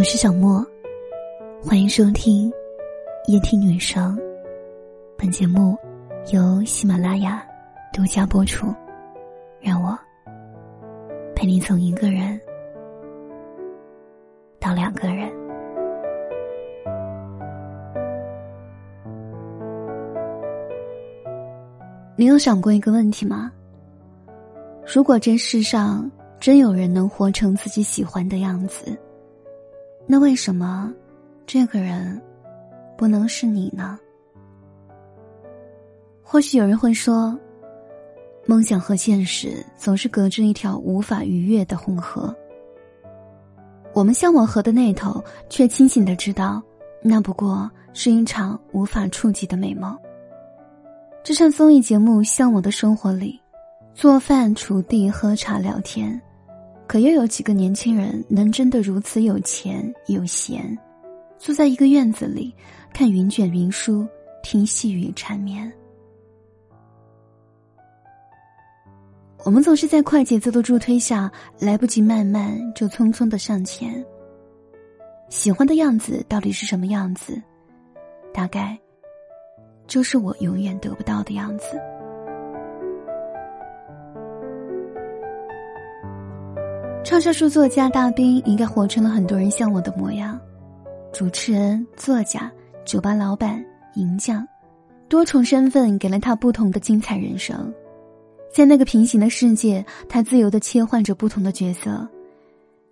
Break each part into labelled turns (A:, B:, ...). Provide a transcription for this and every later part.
A: 我是小莫，欢迎收听夜听女生。本节目由喜马拉雅独家播出。让我陪你从一个人到两个人。你有想过一个问题吗？如果这世上真有人能活成自己喜欢的样子？那为什么这个人不能是你呢？或许有人会说，梦想和现实总是隔着一条无法逾越的鸿河。我们向往河的那头，却清醒的知道，那不过是一场无法触及的美梦。这场综艺节目《向往的生活》里，做饭、锄地、喝茶、聊天。可又有几个年轻人能真的如此有钱有闲，坐在一个院子里看云卷云舒，听细雨缠绵？我们总是在快节奏的助推下，来不及慢慢就匆匆的向前。喜欢的样子到底是什么样子？大概就是我永远得不到的样子。畅销书作家大兵应该活成了很多人向往的模样：主持人、作家、酒吧老板、银匠，多重身份给了他不同的精彩人生。在那个平行的世界，他自由的切换着不同的角色。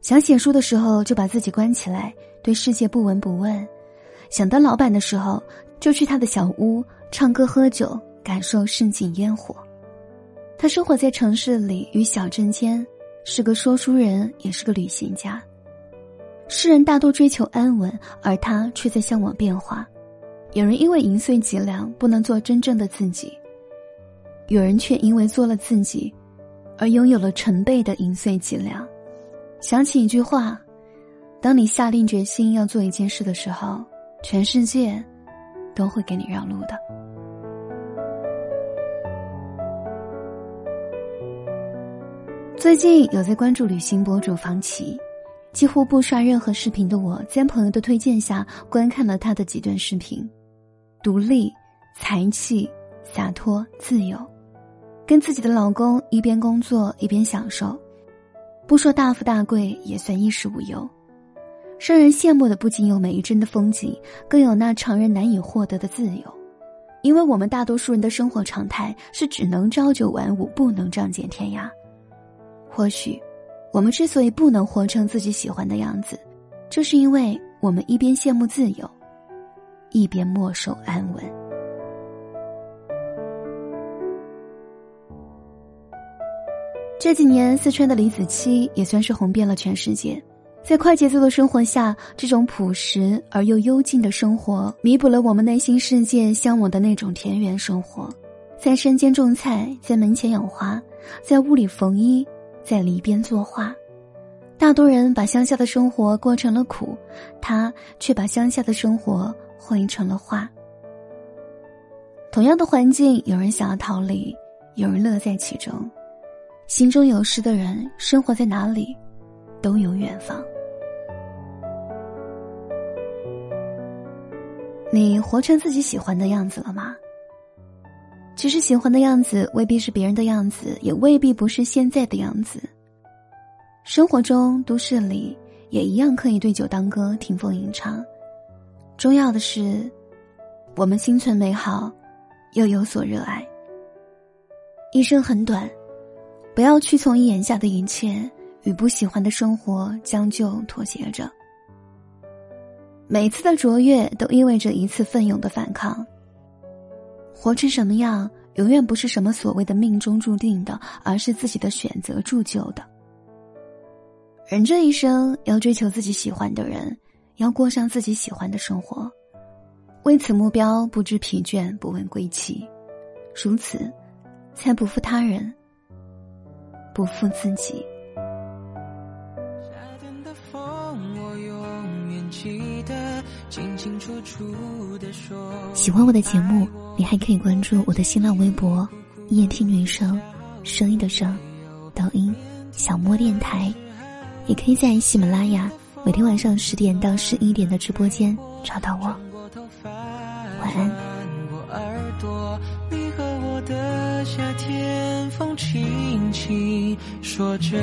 A: 想写书的时候，就把自己关起来，对世界不闻不问；想当老板的时候，就去他的小屋唱歌喝酒，感受市井烟火。他生活在城市里与小镇间。是个说书人，也是个旅行家。世人大多追求安稳，而他却在向往变化。有人因为银碎脊梁不能做真正的自己，有人却因为做了自己，而拥有了成倍的银碎脊梁。想起一句话：当你下定决心要做一件事的时候，全世界都会给你让路的。最近有在关注旅行博主方琦，几乎不刷任何视频的我，在朋友的推荐下观看了他的几段视频。独立、才气、洒脱、自由，跟自己的老公一边工作一边享受，不说大富大贵，也算衣食无忧。让人羡慕的不仅有每一帧的风景，更有那常人难以获得的自由。因为我们大多数人的生活常态是只能朝九晚五，不能仗剑天涯。或许，我们之所以不能活成自己喜欢的样子，就是因为我们一边羡慕自由，一边墨守安稳。这几年，四川的李子柒也算是红遍了全世界。在快节奏的生活下，这种朴实而又幽静的生活，弥补了我们内心世界向往的那种田园生活。在山间种菜，在门前养花，在屋里缝衣。在篱边作画，大多人把乡下的生活过成了苦，他却把乡下的生活绘成了画。同样的环境，有人想要逃离，有人乐在其中。心中有诗的人，生活在哪里，都有远方。你活成自己喜欢的样子了吗？其实喜欢的样子未必是别人的样子，也未必不是现在的样子。生活中、都市里也一样可以对酒当歌、听风吟唱。重要的是，我们心存美好，又有所热爱。一生很短，不要屈从于眼下的一切，与不喜欢的生活将就妥协着。每次的卓越，都意味着一次奋勇的反抗。活成什么样，永远不是什么所谓的命中注定的，而是自己的选择铸就的。人这一生要追求自己喜欢的人，要过上自己喜欢的生活，为此目标不知疲倦，不问归期，如此，才不负他人，不负自己。喜欢我的节目，你还可以关注我的新浪微博“夜听女生”，声音的声，抖音“小莫电台”，也可以在喜马拉雅每天晚上十点到十一点的直播间找到我。晚安。
B: 的夏天，风轻轻说着。